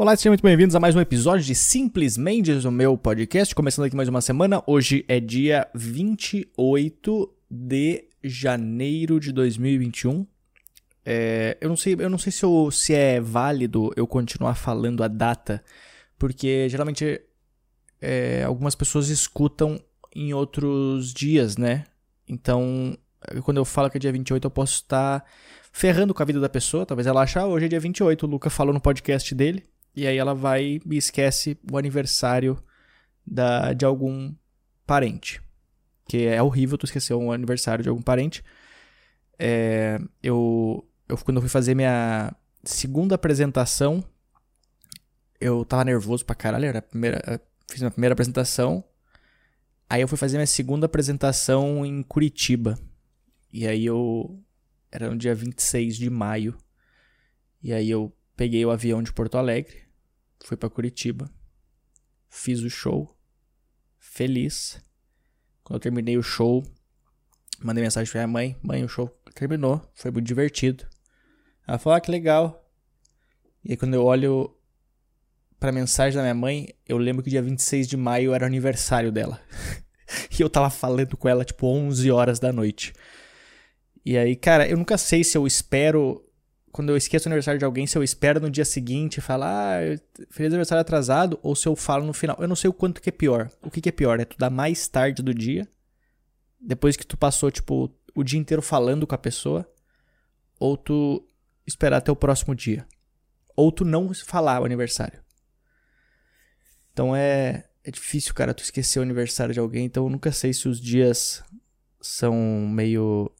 Olá, sejam muito bem-vindos a mais um episódio de Simplesmente o meu podcast. Começando aqui mais uma semana. Hoje é dia 28 de janeiro de 2021. É, eu não sei, eu não sei se, eu, se é válido eu continuar falando a data, porque geralmente é, algumas pessoas escutam em outros dias, né? Então, quando eu falo que é dia 28, eu posso estar ferrando com a vida da pessoa. Talvez ela ache, ah, hoje é dia 28, o Luca falou no podcast dele. E aí ela vai e esquece o aniversário da, de algum parente. Que é horrível tu esquecer o aniversário de algum parente. É, eu, eu, quando eu fui fazer minha segunda apresentação, eu tava nervoso pra caralho. Era a primeira, fiz minha primeira apresentação. Aí eu fui fazer minha segunda apresentação em Curitiba. E aí eu. Era no dia 26 de maio. E aí eu peguei o avião de Porto Alegre, fui para Curitiba, fiz o show, feliz. Quando eu terminei o show, mandei mensagem pra minha mãe: Mãe, o show terminou, foi muito divertido. Ela falou: Ah, que legal. E aí, quando eu olho pra mensagem da minha mãe, eu lembro que dia 26 de maio era o aniversário dela. e eu tava falando com ela tipo 11 horas da noite. E aí, cara, eu nunca sei se eu espero quando eu esqueço o aniversário de alguém, se eu espero no dia seguinte e falo, ah, feliz aniversário atrasado, ou se eu falo no final. Eu não sei o quanto que é pior. O que, que é pior? É tu dar mais tarde do dia, depois que tu passou, tipo, o dia inteiro falando com a pessoa, ou tu esperar até o próximo dia. Ou tu não falar o aniversário. Então é, é difícil, cara, tu esquecer o aniversário de alguém, então eu nunca sei se os dias são meio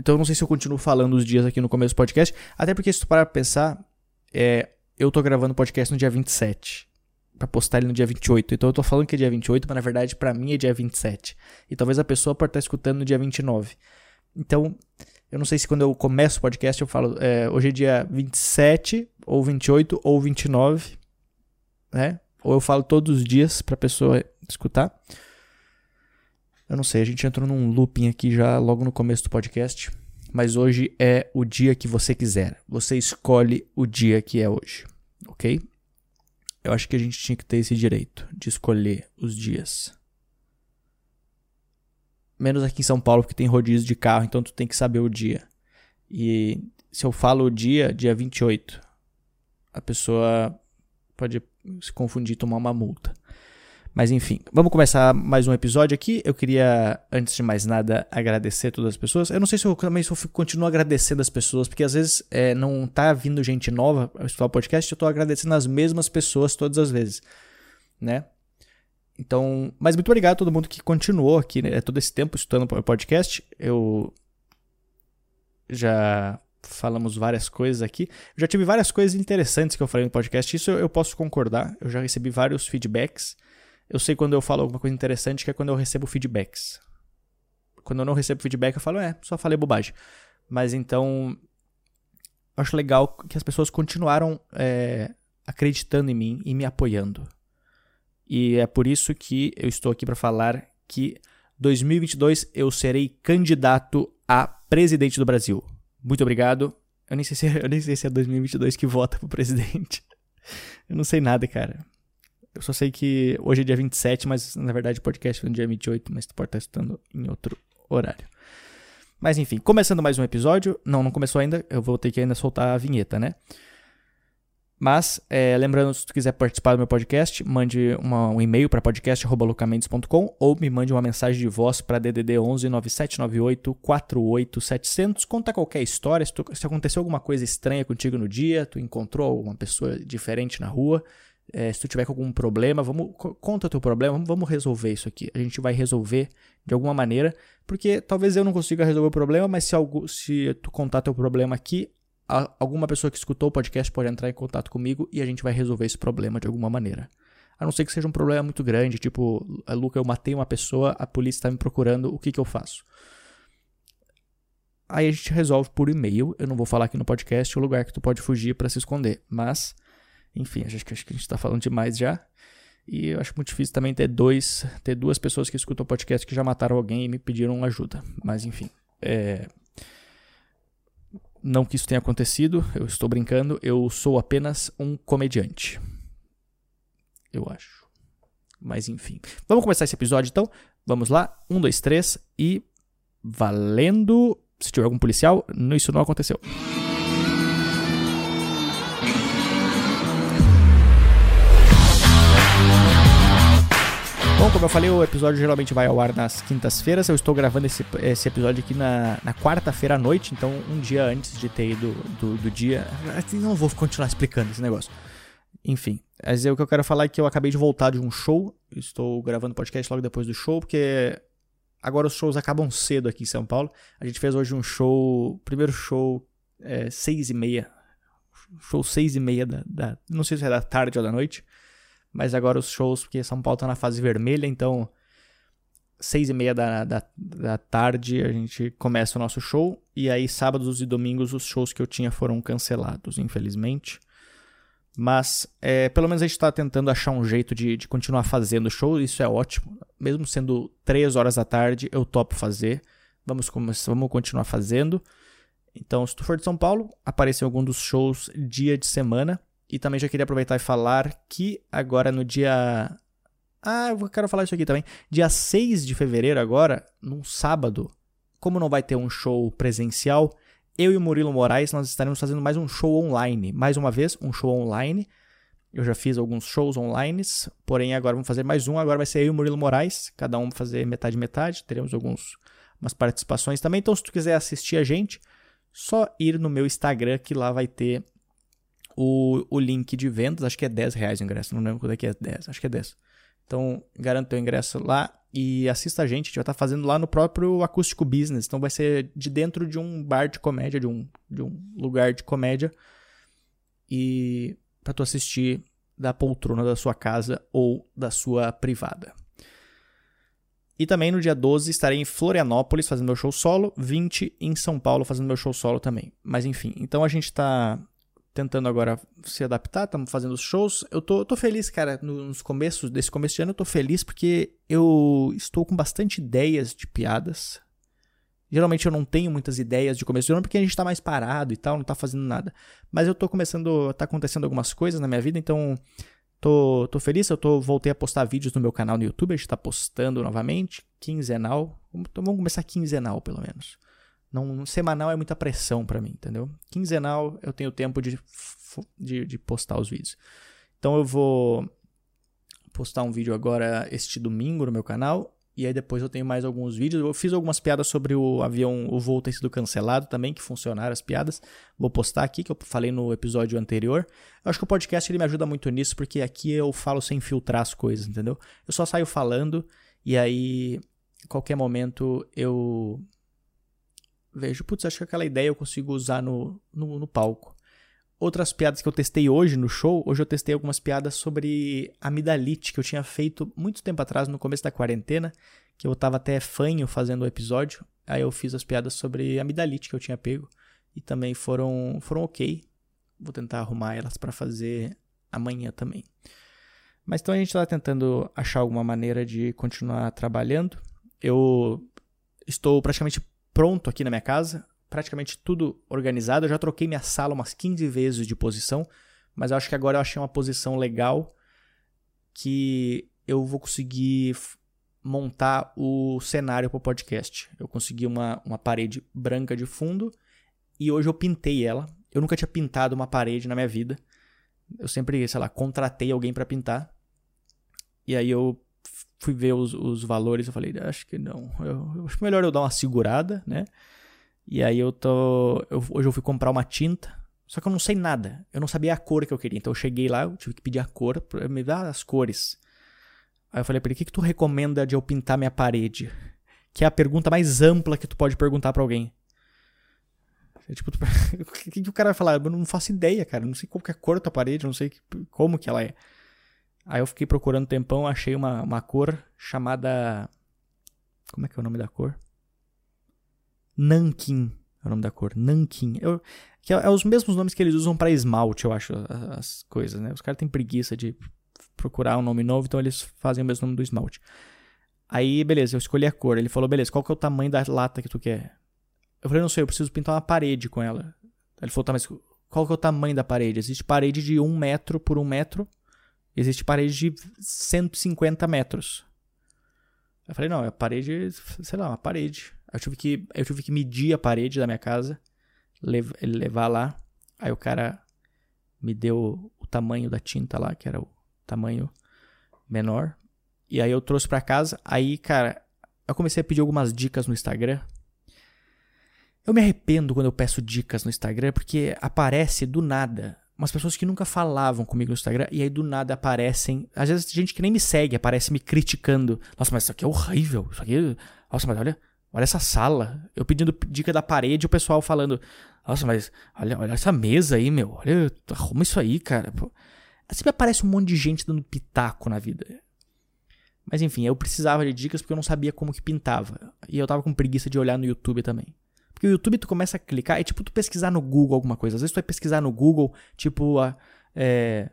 então eu não sei se eu continuo falando os dias aqui no começo do podcast. Até porque se tu parar pra pensar, é, eu tô gravando o podcast no dia 27. Pra postar ele no dia 28. Então eu tô falando que é dia 28, mas na verdade para mim é dia 27. E talvez a pessoa pode estar escutando no dia 29. Então, eu não sei se quando eu começo o podcast eu falo, é, hoje é dia 27, ou 28, ou 29, né? Ou eu falo todos os dias pra pessoa escutar. Eu não sei, a gente entrou num looping aqui já logo no começo do podcast, mas hoje é o dia que você quiser. Você escolhe o dia que é hoje, ok? Eu acho que a gente tinha que ter esse direito de escolher os dias. Menos aqui em São Paulo, porque tem rodízio de carro, então tu tem que saber o dia. E se eu falo o dia, dia 28, a pessoa pode se confundir e tomar uma multa. Mas enfim, vamos começar mais um episódio aqui. Eu queria, antes de mais nada, agradecer todas as pessoas. Eu não sei se eu também se eu continuo agradecendo as pessoas, porque às vezes é, não tá vindo gente nova para o podcast, eu tô agradecendo as mesmas pessoas todas as vezes, né? Então, mas muito obrigado a todo mundo que continuou aqui, né, todo esse tempo estudando o podcast. Eu já falamos várias coisas aqui. Eu já tive várias coisas interessantes que eu falei no podcast, isso eu, eu posso concordar. Eu já recebi vários feedbacks. Eu sei quando eu falo alguma coisa interessante que é quando eu recebo feedbacks. Quando eu não recebo feedback, eu falo, é, só falei bobagem. Mas então, acho legal que as pessoas continuaram é, acreditando em mim e me apoiando. E é por isso que eu estou aqui para falar que 2022 eu serei candidato a presidente do Brasil. Muito obrigado. Eu nem sei se, eu nem sei se é 2022 que vota pro presidente. Eu não sei nada, cara. Eu só sei que hoje é dia 27, mas na verdade o podcast foi no dia 28, mas tu pode estar escutando em outro horário. Mas enfim, começando mais um episódio. Não, não começou ainda, eu vou ter que ainda soltar a vinheta, né? Mas, é, lembrando, se tu quiser participar do meu podcast, mande uma, um e-mail para podcast.lucamendes.com ou me mande uma mensagem de voz para DDD 11 9798 48700. Conta qualquer história, se, tu, se aconteceu alguma coisa estranha contigo no dia, tu encontrou uma pessoa diferente na rua, é, se tu tiver com algum problema, vamos conta teu problema, vamos, resolver isso aqui. A gente vai resolver de alguma maneira, porque talvez eu não consiga resolver o problema, mas se, algo, se tu contar teu problema aqui, a, alguma pessoa que escutou o podcast pode entrar em contato comigo e a gente vai resolver esse problema de alguma maneira. A não ser que seja um problema muito grande, tipo, Luca, eu matei uma pessoa, a polícia está me procurando, o que, que eu faço? Aí a gente resolve por e-mail. Eu não vou falar aqui no podcast o lugar que tu pode fugir para se esconder, mas enfim, acho que, acho que a gente está falando demais já. E eu acho muito difícil também ter dois, ter duas pessoas que escutam o podcast que já mataram alguém e me pediram ajuda. Mas enfim. É... Não que isso tenha acontecido, eu estou brincando, eu sou apenas um comediante. Eu acho. Mas enfim. Vamos começar esse episódio então? Vamos lá? Um, dois, três e. Valendo! Se tiver algum policial, isso não aconteceu. Como eu falei, o episódio geralmente vai ao ar nas quintas-feiras. Eu estou gravando esse, esse episódio aqui na, na quarta-feira à noite, então um dia antes de ter ido do, do dia. Não vou continuar explicando esse negócio. Enfim, mas o que eu quero falar é que eu acabei de voltar de um show. Estou gravando podcast logo depois do show, porque agora os shows acabam cedo aqui em São Paulo. A gente fez hoje um show, primeiro show, é, seis e meia. Show seis e meia da, da, Não sei se é da tarde ou da noite. Mas agora os shows, porque São Paulo tá na fase vermelha, então seis e meia da, da, da, tarde a gente começa o nosso show. E aí, sábados e domingos, os shows que eu tinha foram cancelados, infelizmente. Mas é, pelo menos a gente está tentando achar um jeito de, de continuar fazendo show, isso é ótimo. Mesmo sendo três horas da tarde, eu topo fazer. Vamos, vamos continuar fazendo. Então, se tu for de São Paulo, apareça em algum dos shows dia de semana. E também já queria aproveitar e falar que agora no dia. Ah, eu quero falar isso aqui também. Dia 6 de fevereiro, agora, num sábado, como não vai ter um show presencial, eu e o Murilo Moraes nós estaremos fazendo mais um show online. Mais uma vez, um show online. Eu já fiz alguns shows online, porém agora vamos fazer mais um. Agora vai ser eu e o Murilo Moraes, cada um fazer metade metade. Teremos alguns umas participações também. Então, se tu quiser assistir a gente, só ir no meu Instagram que lá vai ter o, o link de vendas, acho que é 10 reais o ingresso, não lembro quanto é que é 10, acho que é 10. Então, garante teu ingresso lá e assista a gente, a gente vai estar fazendo lá no próprio Acústico Business, então vai ser de dentro de um bar de comédia, de um, de um lugar de comédia, e para tu assistir da poltrona da sua casa ou da sua privada. E também no dia 12 estarei em Florianópolis fazendo meu show solo, 20 em São Paulo fazendo meu show solo também. Mas enfim, então a gente está tentando agora se adaptar, estamos fazendo os shows. Eu tô, tô feliz, cara, nos começos desse começo de ano eu tô feliz porque eu estou com bastante ideias de piadas. Geralmente eu não tenho muitas ideias de começo de ano porque a gente tá mais parado e tal, não tá fazendo nada. Mas eu tô começando, tá acontecendo algumas coisas na minha vida, então tô, tô feliz. Eu tô, voltei a postar vídeos no meu canal no YouTube, a gente tá postando novamente, quinzenal. Então vamos começar quinzenal pelo menos. Não, semanal é muita pressão para mim, entendeu? Quinzenal eu tenho tempo de, de, de, postar os vídeos. Então eu vou postar um vídeo agora este domingo no meu canal. E aí depois eu tenho mais alguns vídeos. Eu fiz algumas piadas sobre o avião, o voo ter sido cancelado também, que funcionaram as piadas. Vou postar aqui, que eu falei no episódio anterior. Eu acho que o podcast ele me ajuda muito nisso, porque aqui eu falo sem filtrar as coisas, entendeu? Eu só saio falando e aí, qualquer momento, eu vejo, putz, acho que aquela ideia eu consigo usar no, no, no, palco. Outras piadas que eu testei hoje no show, hoje eu testei algumas piadas sobre amidalite que eu tinha feito muito tempo atrás, no começo da quarentena, que eu tava até fanho fazendo o episódio. Aí eu fiz as piadas sobre amidalite que eu tinha pego e também foram, foram ok. Vou tentar arrumar elas para fazer amanhã também. Mas então a gente está tentando achar alguma maneira de continuar trabalhando. Eu estou praticamente pronto aqui na minha casa, praticamente tudo organizado. Eu já troquei minha sala umas 15 vezes de posição, mas eu acho que agora eu achei uma posição legal que eu vou conseguir montar o cenário para o podcast. Eu consegui uma, uma parede branca de fundo e hoje eu pintei ela. Eu nunca tinha pintado uma parede na minha vida. Eu sempre, sei lá, contratei alguém para pintar. E aí eu fui ver os, os valores, eu falei, acho que não. Eu, eu, acho melhor eu dar uma segurada, né? E aí eu tô. Eu, hoje eu fui comprar uma tinta. Só que eu não sei nada. Eu não sabia a cor que eu queria. Então eu cheguei lá, eu tive que pedir a cor, me dar as cores. Aí eu falei ele, o que, que tu recomenda de eu pintar minha parede? Que é a pergunta mais ampla que tu pode perguntar para alguém. É tipo, o que, que o cara vai falar? Eu não faço ideia, cara. Eu não sei qual que é a cor da tua parede, eu não sei como que ela é. Aí eu fiquei procurando um tempão, achei uma, uma cor chamada. Como é que é o nome da cor? Nankin é o nome da cor. Nankin. Eu, que é, é os mesmos nomes que eles usam para esmalte, eu acho, as coisas, né? Os caras têm preguiça de procurar um nome novo, então eles fazem o mesmo nome do esmalte. Aí, beleza, eu escolhi a cor. Ele falou, beleza, qual que é o tamanho da lata que tu quer? Eu falei, não sei, eu preciso pintar uma parede com ela. Ele falou, tá, mas qual que é o tamanho da parede? Existe parede de 1 metro por 1 metro, existe parede de 150 metros. Eu falei, não, é parede, sei lá, uma parede. Eu tive que, eu tive que medir a parede da minha casa, levar lá. Aí o cara me deu o tamanho da tinta lá, que era o tamanho menor. E aí eu trouxe para casa. Aí, cara, eu comecei a pedir algumas dicas no Instagram. Eu me arrependo quando eu peço dicas no Instagram, porque aparece do nada umas pessoas que nunca falavam comigo no Instagram e aí do nada aparecem. Às vezes gente que nem me segue aparece me criticando. Nossa, mas isso aqui é horrível. Isso aqui. Nossa, mas olha, olha essa sala. Eu pedindo dica da parede o pessoal falando. Nossa, mas olha, olha essa mesa aí, meu. Olha, arruma isso aí, cara. Pô. Sempre aparece um monte de gente dando pitaco na vida. Mas enfim, eu precisava de dicas porque eu não sabia como que pintava. E eu tava com preguiça de olhar no YouTube também. Porque o YouTube tu começa a clicar, é tipo tu pesquisar no Google alguma coisa. Às vezes tu vai pesquisar no Google, tipo, é,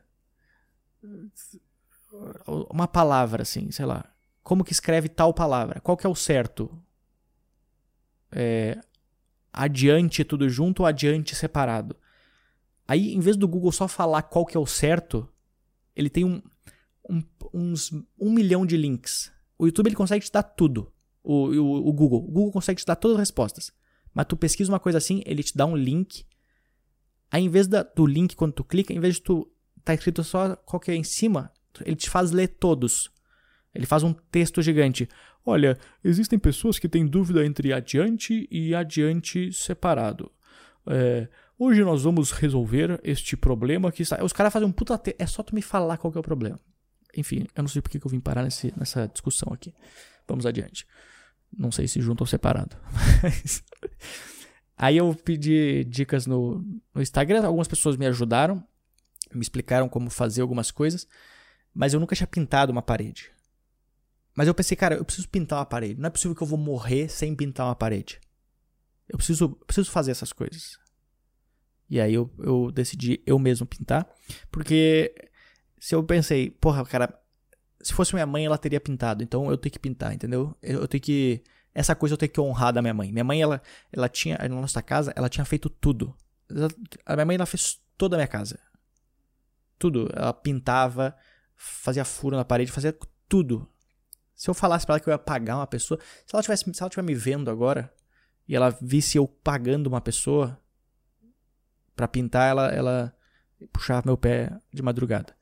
uma palavra assim, sei lá. Como que escreve tal palavra? Qual que é o certo? É, adiante tudo junto ou adiante separado? Aí, em vez do Google só falar qual que é o certo, ele tem um, um, uns um milhão de links. O YouTube ele consegue te dar tudo. O, o, o, Google. O Google consegue te dar todas as respostas. Mas tu pesquisa uma coisa assim, ele te dá um link. Aí, em vez da, do link, quando tu clica, em vez de tu tá escrito só qual que é em cima, ele te faz ler todos. Ele faz um texto gigante. Olha, existem pessoas que têm dúvida entre adiante e adiante separado. É, hoje nós vamos resolver este problema que está. Os caras fazem um puta. Te... É só tu me falar qual que é o problema. Enfim, eu não sei porque que eu vim parar nesse, nessa discussão aqui. Vamos adiante. Não sei se junto ou separado. Mas... Aí eu pedi dicas no, no Instagram, algumas pessoas me ajudaram, me explicaram como fazer algumas coisas, mas eu nunca tinha pintado uma parede. Mas eu pensei, cara, eu preciso pintar uma parede. Não é possível que eu vou morrer sem pintar uma parede. Eu preciso, preciso fazer essas coisas. E aí eu, eu decidi eu mesmo pintar, porque se eu pensei, porra, cara, se fosse minha mãe, ela teria pintado, então eu tenho que pintar, entendeu? Eu tenho que. Essa coisa eu tenho que honrar da minha mãe. Minha mãe, ela, ela tinha. Na nossa casa, ela tinha feito tudo. A minha mãe, ela fez toda a minha casa. Tudo. Ela pintava, fazia furo na parede, fazia tudo. Se eu falasse pra ela que eu ia pagar uma pessoa. Se ela tivesse, se ela estiver me vendo agora e ela visse eu pagando uma pessoa para pintar, ela, ela puxava meu pé de madrugada.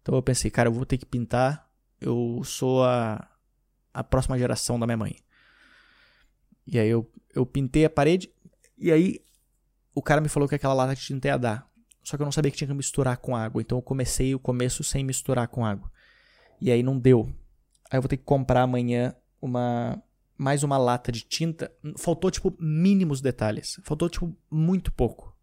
Então eu pensei, cara, eu vou ter que pintar. Eu sou a, a próxima geração da minha mãe. E aí eu, eu pintei a parede. E aí o cara me falou que aquela lata de tinta ia dar. Só que eu não sabia que tinha que misturar com água. Então eu comecei o começo sem misturar com água. E aí não deu. Aí eu vou ter que comprar amanhã uma mais uma lata de tinta. Faltou tipo mínimos detalhes. Faltou tipo muito pouco.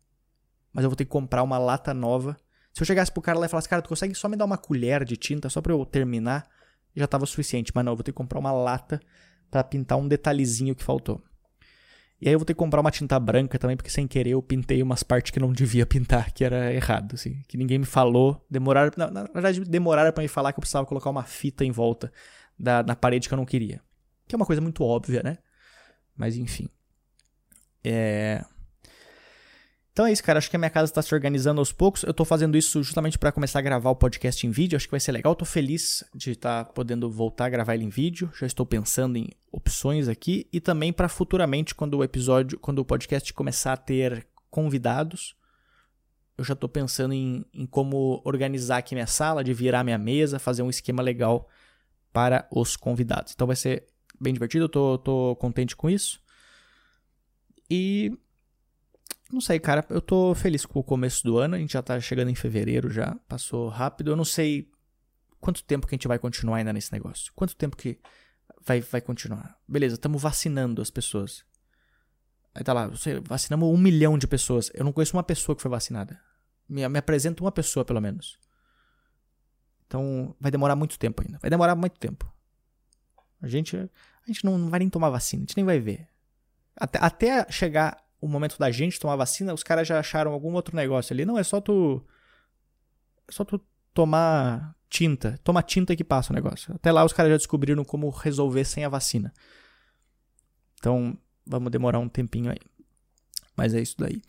Mas eu vou ter que comprar uma lata nova se eu chegasse pro cara lá e falasse, cara, tu consegue só me dar uma colher de tinta só pra eu terminar? Já tava suficiente. Mas não, eu vou ter que comprar uma lata para pintar um detalhezinho que faltou. E aí eu vou ter que comprar uma tinta branca também, porque sem querer eu pintei umas partes que não devia pintar, que era errado, assim. Que ninguém me falou. Demoraram. Na, na verdade, demoraram para me falar que eu precisava colocar uma fita em volta da, na parede que eu não queria. Que é uma coisa muito óbvia, né? Mas enfim. É. Então é isso, cara. Acho que a minha casa está se organizando aos poucos. Eu estou fazendo isso justamente para começar a gravar o podcast em vídeo. Acho que vai ser legal. Estou feliz de estar tá podendo voltar a gravar ele em vídeo. Já estou pensando em opções aqui e também para futuramente quando o episódio, quando o podcast começar a ter convidados, eu já estou pensando em, em como organizar aqui minha sala, de virar minha mesa, fazer um esquema legal para os convidados. Então vai ser bem divertido. Eu tô, tô contente com isso. E não sei, cara. Eu tô feliz com o começo do ano. A gente já tá chegando em fevereiro já. Passou rápido. Eu não sei quanto tempo que a gente vai continuar ainda nesse negócio. Quanto tempo que vai, vai continuar. Beleza, estamos vacinando as pessoas. Aí tá lá, você, vacinamos um milhão de pessoas. Eu não conheço uma pessoa que foi vacinada. Me, me apresenta uma pessoa, pelo menos. Então, vai demorar muito tempo ainda. Vai demorar muito tempo. A gente, a gente não, não vai nem tomar vacina. A gente nem vai ver. Até, até chegar o momento da gente tomar vacina, os caras já acharam algum outro negócio ali. Não, é só tu. É só tu tomar tinta. Toma tinta que passa o negócio. Até lá os caras já descobriram como resolver sem a vacina. Então, vamos demorar um tempinho aí. Mas é isso daí.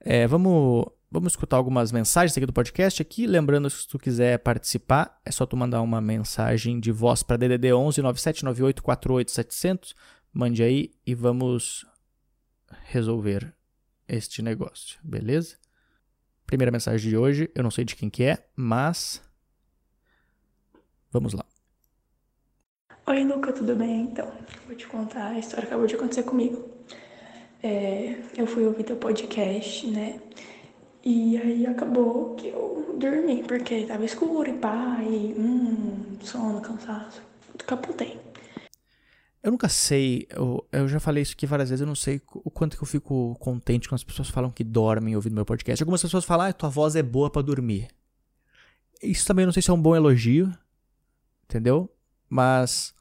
É, vamos, vamos escutar algumas mensagens aqui do podcast aqui. Lembrando, se tu quiser participar, é só tu mandar uma mensagem de voz para DDD 11 9798 48 Mande aí e vamos resolver este negócio, beleza? Primeira mensagem de hoje, eu não sei de quem que é, mas vamos lá. Oi, Luca, tudo bem? Então, vou te contar a história que acabou de acontecer comigo. É, eu fui ouvir teu podcast, né? E aí acabou que eu dormi, porque tava escuro e pá, e hum, sono, cansaço. Capotei. Eu nunca sei, eu, eu já falei isso aqui várias vezes, eu não sei o quanto que eu fico contente quando as pessoas falam que dormem ouvindo meu podcast. Algumas pessoas falam, ah, tua voz é boa para dormir. Isso também não sei se é um bom elogio, entendeu? Mas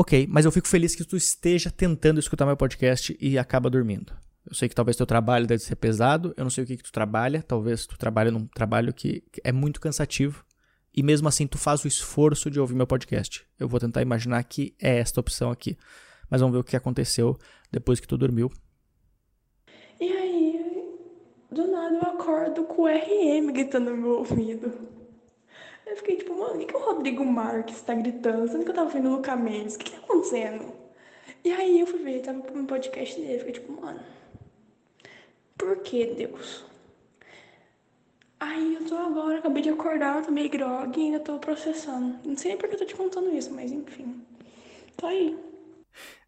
Ok, mas eu fico feliz que tu esteja tentando escutar meu podcast e acaba dormindo. Eu sei que talvez teu trabalho deve ser pesado, eu não sei o que, que tu trabalha, talvez tu trabalhe num trabalho que é muito cansativo e mesmo assim tu faz o esforço de ouvir meu podcast. Eu vou tentar imaginar que é esta opção aqui, mas vamos ver o que aconteceu depois que tu dormiu. E aí, do nada eu acordo com o RM gritando no meu ouvido. Eu fiquei tipo, mano, o que, que o Rodrigo Marques tá gritando? Sendo que eu tava vendo o Luca Mendes, o que, que tá acontecendo? E aí eu fui ver, tava no podcast dele, fiquei tipo, mano, por que Deus? Aí eu tô agora, acabei de acordar, tô meio grog e ainda tô processando. Não sei nem por que eu tô te contando isso, mas enfim. Tô aí.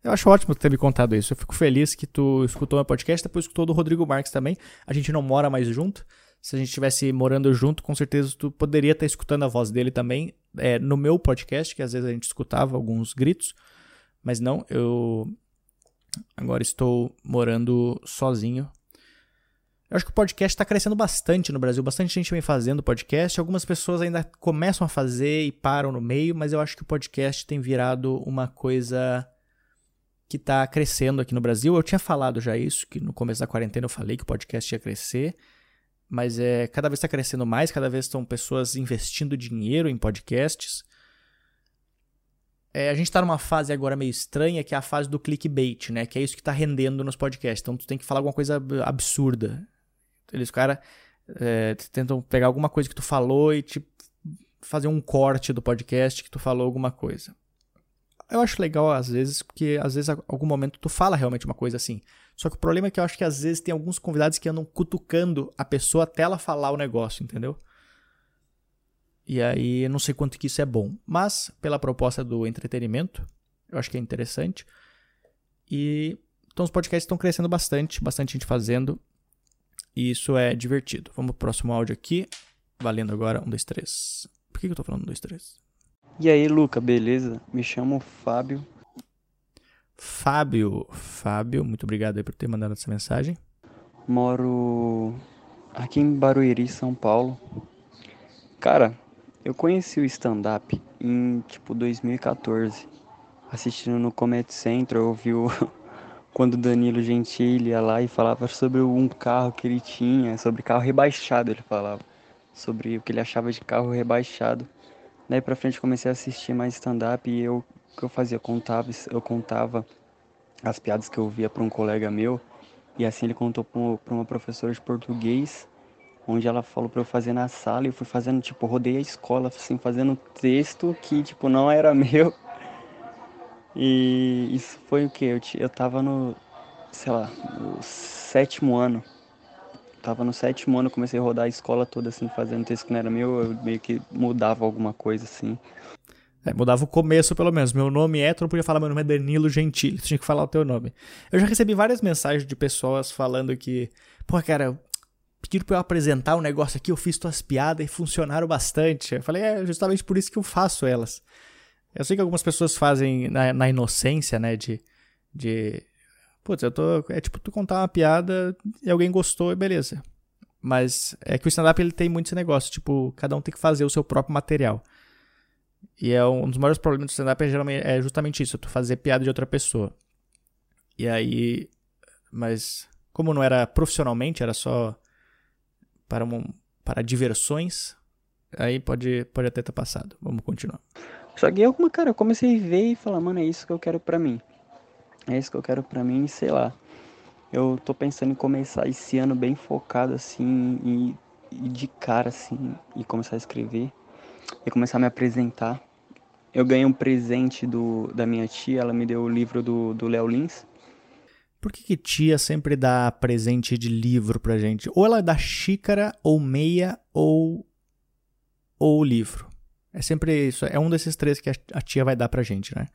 Eu acho ótimo ter me contado isso. Eu fico feliz que tu escutou meu podcast, depois escutou do Rodrigo Marques também. A gente não mora mais junto, se a gente estivesse morando junto, com certeza tu poderia estar escutando a voz dele também é, no meu podcast, que às vezes a gente escutava alguns gritos, mas não, eu agora estou morando sozinho. Eu acho que o podcast está crescendo bastante no Brasil, bastante gente vem fazendo podcast, algumas pessoas ainda começam a fazer e param no meio, mas eu acho que o podcast tem virado uma coisa que está crescendo aqui no Brasil. Eu tinha falado já isso, que no começo da quarentena eu falei que o podcast ia crescer mas é, cada vez está crescendo mais, cada vez estão pessoas investindo dinheiro em podcasts. É, a gente está numa fase agora meio estranha, que é a fase do clickbait, né? Que é isso que está rendendo nos podcasts. Então tu tem que falar alguma coisa absurda. Eles, cara, é, tentam pegar alguma coisa que tu falou e tipo, fazer um corte do podcast que tu falou alguma coisa. Eu acho legal às vezes, porque às vezes, algum momento, tu fala realmente uma coisa assim. Só que o problema é que eu acho que às vezes tem alguns convidados que andam cutucando a pessoa até ela falar o negócio, entendeu? E aí, eu não sei quanto que isso é bom. Mas, pela proposta do entretenimento, eu acho que é interessante. E então os podcasts estão crescendo bastante, bastante gente fazendo. E isso é divertido. Vamos pro próximo áudio aqui. Valendo agora. Um, dois, três. Por que eu tô falando um, dois, três? E aí, Luca, beleza? Me chamo Fábio. Fábio, Fábio, muito obrigado aí por ter mandado essa mensagem. Moro aqui em Barueri, São Paulo. Cara, eu conheci o stand-up em tipo 2014. Assistindo no Comedy Central, eu vi o... quando Danilo Gentili ia lá e falava sobre um carro que ele tinha, sobre carro rebaixado, ele falava. Sobre o que ele achava de carro rebaixado. Daí pra frente comecei a assistir mais stand-up e eu o que eu fazia? Eu contava, eu contava as piadas que eu via para um colega meu e assim ele contou para uma professora de português, onde ela falou para eu fazer na sala e eu fui fazendo, tipo, rodei a escola, assim, fazendo texto que, tipo, não era meu. E isso foi o que? Eu, eu tava no, sei lá, no sétimo ano tava no sétimo ano, comecei a rodar a escola toda assim, fazendo texto que não era meu, eu meio que mudava alguma coisa assim. É, mudava o começo, pelo menos. Meu nome é, tu não podia falar meu nome é Danilo Gentili, tu tinha que falar o teu nome. Eu já recebi várias mensagens de pessoas falando que, pô, cara, pediram pra eu apresentar um negócio aqui, eu fiz tuas piadas e funcionaram bastante. Eu falei, é justamente por isso que eu faço elas. Eu sei que algumas pessoas fazem na, na inocência, né, de, de Putz, eu tô. É tipo tu contar uma piada e alguém gostou e beleza. Mas é que o stand-up ele tem muito esse negócio, tipo, cada um tem que fazer o seu próprio material. E é um dos maiores problemas do stand-up é, geralmente, é justamente isso, tu fazer piada de outra pessoa. E aí. Mas, como não era profissionalmente, era só para, um, para diversões, aí pode, pode até ter passado. Vamos continuar. Só que eu, cara, eu comecei a ver e falar, mano, é isso que eu quero pra mim. É isso que eu quero pra mim, sei lá. Eu tô pensando em começar esse ano bem focado assim e, e de cara assim e começar a escrever e começar a me apresentar. Eu ganhei um presente do, da minha tia, ela me deu o livro do Léo Lins. Por que, que tia sempre dá presente de livro pra gente? Ou ela dá xícara, ou meia, ou, ou livro. É sempre isso. É um desses três que a tia vai dar pra gente, né?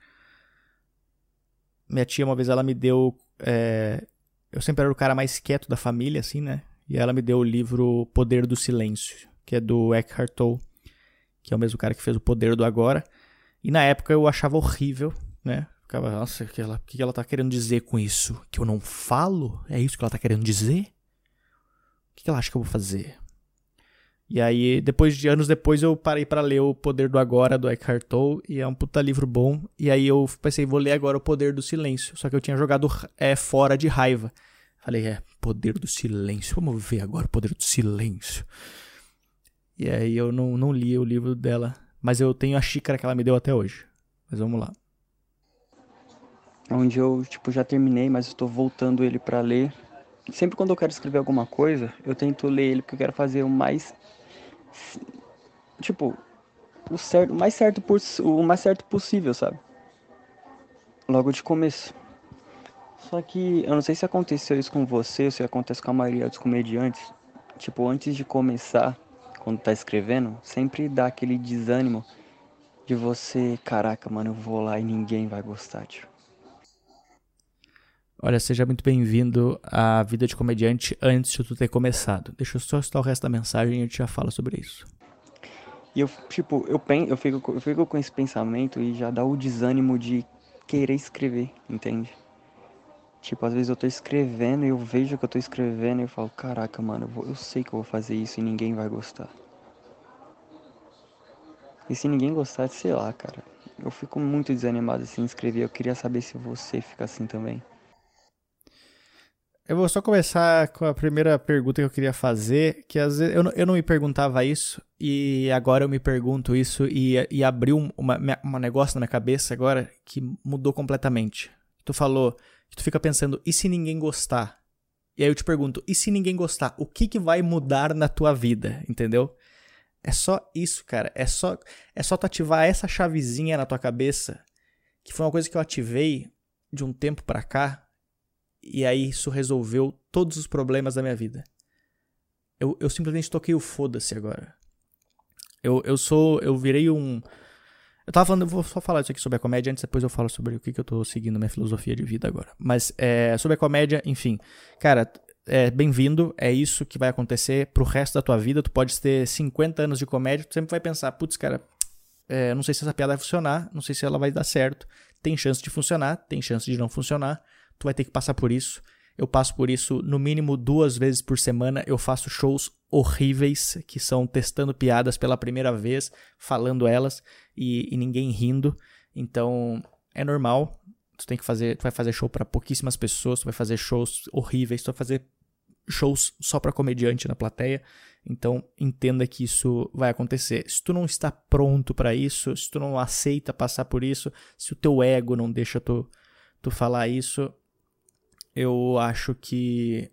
Minha tia, uma vez, ela me deu. É... Eu sempre era o cara mais quieto da família, assim, né? E ela me deu o livro Poder do Silêncio, que é do Eckhart Tolle, que é o mesmo cara que fez o Poder do Agora. E na época eu achava horrível, né? Ficava, nossa, o que ela, que ela tá querendo dizer com isso? Que eu não falo? É isso que ela tá querendo dizer? O que ela acha que eu vou fazer? E aí, depois de anos depois, eu parei para ler O Poder do Agora, do Eckhart Tolle, e é um puta livro bom. E aí eu pensei, vou ler agora O Poder do Silêncio. Só que eu tinha jogado é, fora de raiva. Falei, é, Poder do Silêncio. Vamos ver agora O Poder do Silêncio. E aí eu não, não li o livro dela. Mas eu tenho a xícara que ela me deu até hoje. Mas vamos lá. Onde eu, tipo, já terminei, mas estou voltando ele para ler. Sempre quando eu quero escrever alguma coisa, eu tento ler ele porque eu quero fazer o mais tipo, o certo, mais certo o mais certo possível, sabe? Logo de começo. Só que eu não sei se aconteceu isso com você ou se acontece com a maioria dos comediantes. Tipo, antes de começar, quando tá escrevendo, sempre dá aquele desânimo de você, caraca, mano, eu vou lá e ninguém vai gostar, tio. Olha, seja muito bem-vindo à vida de comediante antes de tu ter começado. Deixa eu só citar o resto da mensagem e gente já fala sobre isso. E eu, tipo, eu, eu, fico, eu fico com esse pensamento e já dá o desânimo de querer escrever, entende? Tipo, às vezes eu tô escrevendo e eu vejo que eu tô escrevendo e eu falo, caraca, mano, eu, vou, eu sei que eu vou fazer isso e ninguém vai gostar. E se ninguém gostar, sei lá, cara. Eu fico muito desanimado assim em escrever. Eu queria saber se você fica assim também. Eu vou só começar com a primeira pergunta que eu queria fazer, que às vezes eu não, eu não me perguntava isso, e agora eu me pergunto isso, e, e abriu um uma, uma negócio na minha cabeça agora que mudou completamente. Tu falou que tu fica pensando, e se ninguém gostar? E aí eu te pergunto, e se ninguém gostar, o que, que vai mudar na tua vida, entendeu? É só isso, cara. É só, é só tu ativar essa chavezinha na tua cabeça, que foi uma coisa que eu ativei de um tempo pra cá, e aí isso resolveu todos os problemas da minha vida. Eu, eu simplesmente toquei o foda-se agora. Eu, eu sou. Eu virei um. Eu tava falando, eu vou só falar isso aqui sobre a comédia, antes depois eu falo sobre o que, que eu tô seguindo minha filosofia de vida agora. Mas é, sobre a comédia, enfim. Cara, é, bem-vindo, é isso que vai acontecer pro resto da tua vida. Tu pode ter 50 anos de comédia, tu sempre vai pensar, putz, cara, é, não sei se essa piada vai funcionar, não sei se ela vai dar certo. Tem chance de funcionar, tem chance de não funcionar tu vai ter que passar por isso. Eu passo por isso no mínimo duas vezes por semana. Eu faço shows horríveis, que são testando piadas pela primeira vez, falando elas e, e ninguém rindo. Então é normal. Tu tem que fazer, tu vai fazer show para pouquíssimas pessoas, tu vai fazer shows horríveis, tu vai fazer shows só para comediante na plateia. Então entenda que isso vai acontecer. Se tu não está pronto para isso, se tu não aceita passar por isso, se o teu ego não deixa tu, tu falar isso, eu acho que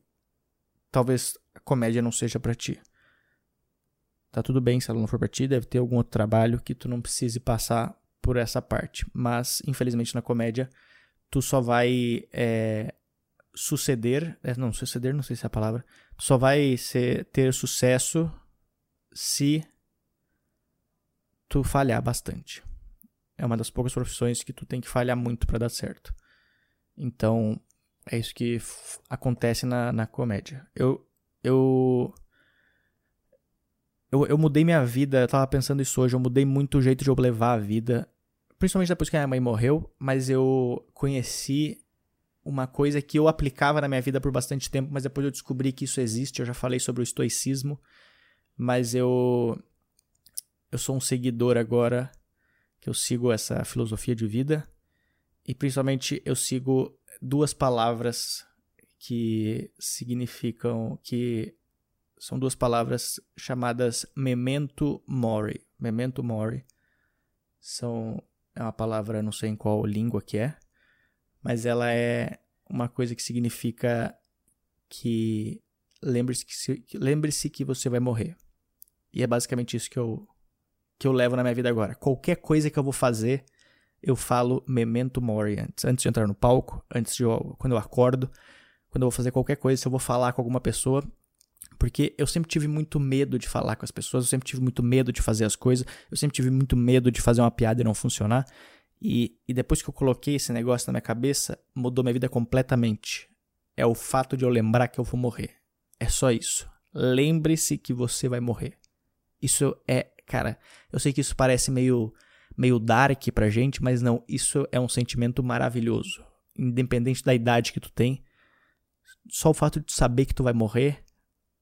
talvez a comédia não seja para ti. Tá tudo bem se ela não for pra ti, deve ter algum outro trabalho que tu não precise passar por essa parte. Mas, infelizmente, na comédia, tu só vai é, suceder. É, não, suceder, não sei se é a palavra. Tu só vai ser, ter sucesso se tu falhar bastante. É uma das poucas profissões que tu tem que falhar muito para dar certo. Então, é isso que acontece na, na comédia. Eu, eu, eu, eu mudei minha vida, eu tava pensando isso hoje, eu mudei muito o jeito de eu levar a vida. Principalmente depois que a minha mãe morreu, mas eu conheci uma coisa que eu aplicava na minha vida por bastante tempo, mas depois eu descobri que isso existe. Eu já falei sobre o estoicismo, mas eu eu sou um seguidor agora que eu sigo essa filosofia de vida e principalmente eu sigo duas palavras que significam que são duas palavras chamadas memento mori. Memento mori são é uma palavra não sei em qual língua que é, mas ela é uma coisa que significa que lembre-se que, lembre que você vai morrer. E é basicamente isso que eu, que eu levo na minha vida agora. Qualquer coisa que eu vou fazer, eu falo memento mori antes. Antes de entrar no palco, antes de eu, quando eu acordo, quando eu vou fazer qualquer coisa, se eu vou falar com alguma pessoa, porque eu sempre tive muito medo de falar com as pessoas, eu sempre tive muito medo de fazer as coisas, eu sempre tive muito medo de fazer uma piada e não funcionar. E, e depois que eu coloquei esse negócio na minha cabeça, mudou minha vida completamente. É o fato de eu lembrar que eu vou morrer. É só isso. Lembre-se que você vai morrer. Isso é, cara, eu sei que isso parece meio meio dark pra gente, mas não, isso é um sentimento maravilhoso. Independente da idade que tu tem, só o fato de saber que tu vai morrer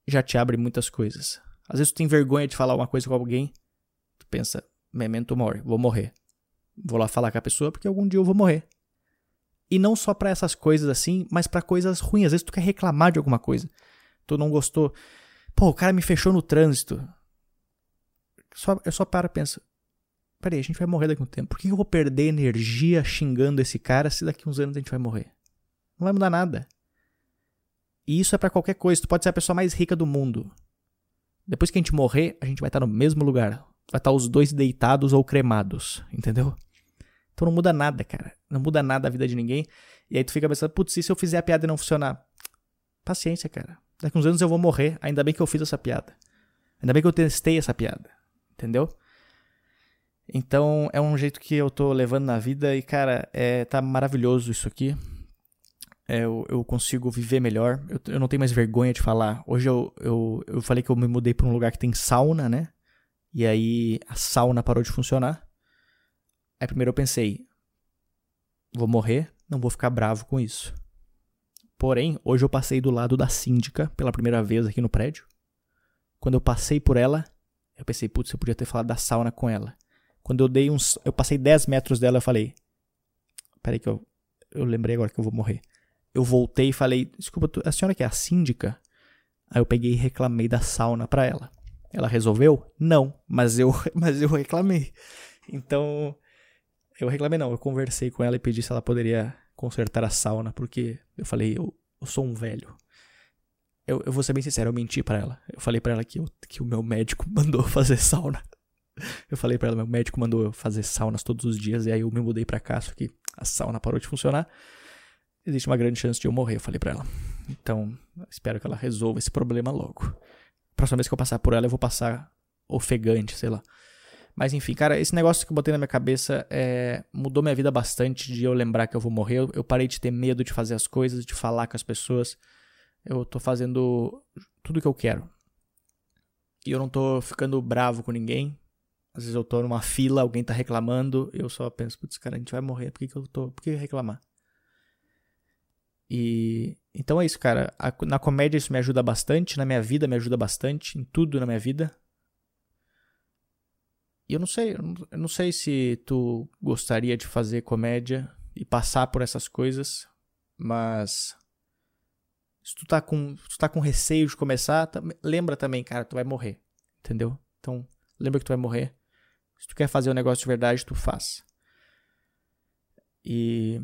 já te abre muitas coisas. Às vezes tu tem vergonha de falar uma coisa com alguém, tu pensa, memento mori, vou morrer. Vou lá falar com a pessoa porque algum dia eu vou morrer. E não só para essas coisas assim, mas para coisas ruins. Às vezes tu quer reclamar de alguma coisa. Tu não gostou. Pô, o cara me fechou no trânsito. Só, eu só paro e penso. Peraí, a gente vai morrer daqui a um tempo. Por que eu vou perder energia xingando esse cara se daqui a uns anos a gente vai morrer? Não vai mudar nada. E isso é para qualquer coisa. Tu pode ser a pessoa mais rica do mundo. Depois que a gente morrer, a gente vai estar no mesmo lugar. Vai estar os dois deitados ou cremados, entendeu? Então não muda nada, cara. Não muda nada a vida de ninguém. E aí tu fica pensando, putz, e se eu fizer a piada e não funcionar? Paciência, cara. Daqui uns anos eu vou morrer. Ainda bem que eu fiz essa piada. Ainda bem que eu testei essa piada. Entendeu? Então é um jeito que eu tô levando na vida e, cara, é, tá maravilhoso isso aqui é, eu, eu, consigo viver melhor. Eu, eu, não tenho mais vergonha de falar. Hoje eu, eu, eu falei que eu me mudei para um lugar que tem sauna, né? E aí a sauna parou de funcionar. Aí primeiro eu pensei, vou morrer, não vou ficar bravo com isso. Porém, hoje eu passei do lado da síndica pela primeira vez aqui no prédio. Quando eu passei por ela, eu pensei, putz, eu podia ter falado da sauna com ela. Quando eu dei uns. Eu passei 10 metros dela, eu falei. Peraí que eu. Eu lembrei agora que eu vou morrer eu voltei e falei: Desculpa, a senhora que é a síndica? Aí eu peguei e reclamei da sauna pra ela. Ela resolveu? Não, mas eu, mas eu reclamei. Então, eu reclamei não, eu conversei com ela e pedi se ela poderia consertar a sauna, porque eu falei, eu, eu sou um velho. Eu, eu vou ser bem sincero, eu menti para ela. Eu falei para ela que, eu, que o meu médico mandou fazer sauna. Eu falei para ela, meu médico mandou fazer saunas todos os dias, e aí eu me mudei pra cá, só que a sauna parou de funcionar existe uma grande chance de eu morrer, eu falei para ela. Então, espero que ela resolva esse problema logo. Próxima vez que eu passar por ela, eu vou passar ofegante, sei lá. Mas enfim, cara, esse negócio que eu botei na minha cabeça é, mudou minha vida bastante de eu lembrar que eu vou morrer. Eu, eu parei de ter medo de fazer as coisas, de falar com as pessoas. Eu tô fazendo tudo o que eu quero. E eu não tô ficando bravo com ninguém. Às vezes eu tô numa fila, alguém tá reclamando, eu só penso, putz, cara, a gente vai morrer, por que, que eu tô. Por que reclamar? E então é isso, cara. A, na comédia isso me ajuda bastante, na minha vida me ajuda bastante, em tudo na minha vida. E eu não sei, eu não sei se tu gostaria de fazer comédia e passar por essas coisas, mas se tu tá com, tu tá com receio de começar, lembra também, cara, tu vai morrer, entendeu? Então, lembra que tu vai morrer. Se tu quer fazer o um negócio de verdade, tu faz. E,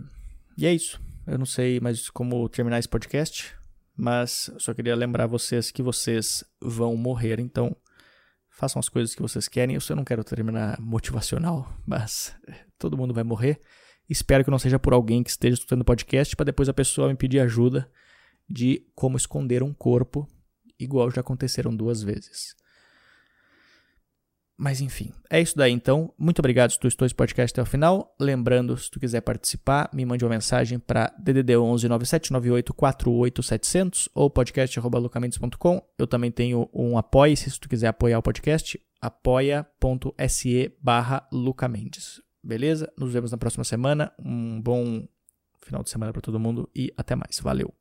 e é isso. Eu não sei mais como terminar esse podcast, mas só queria lembrar vocês que vocês vão morrer, então façam as coisas que vocês querem. Eu não quero terminar motivacional, mas todo mundo vai morrer. Espero que não seja por alguém que esteja escutando o podcast para depois a pessoa me pedir ajuda de como esconder um corpo, igual já aconteceram duas vezes. Mas enfim, é isso daí então. Muito obrigado se tu estou esse podcast até o final. Lembrando, se tu quiser participar, me mande uma mensagem para DDD 11 9798 48700 ou podcast@lucamendes.com. Eu também tenho um apoia se tu quiser apoiar o podcast, apoia.se/lucamendes. Beleza? Nos vemos na próxima semana. Um bom final de semana para todo mundo e até mais. Valeu.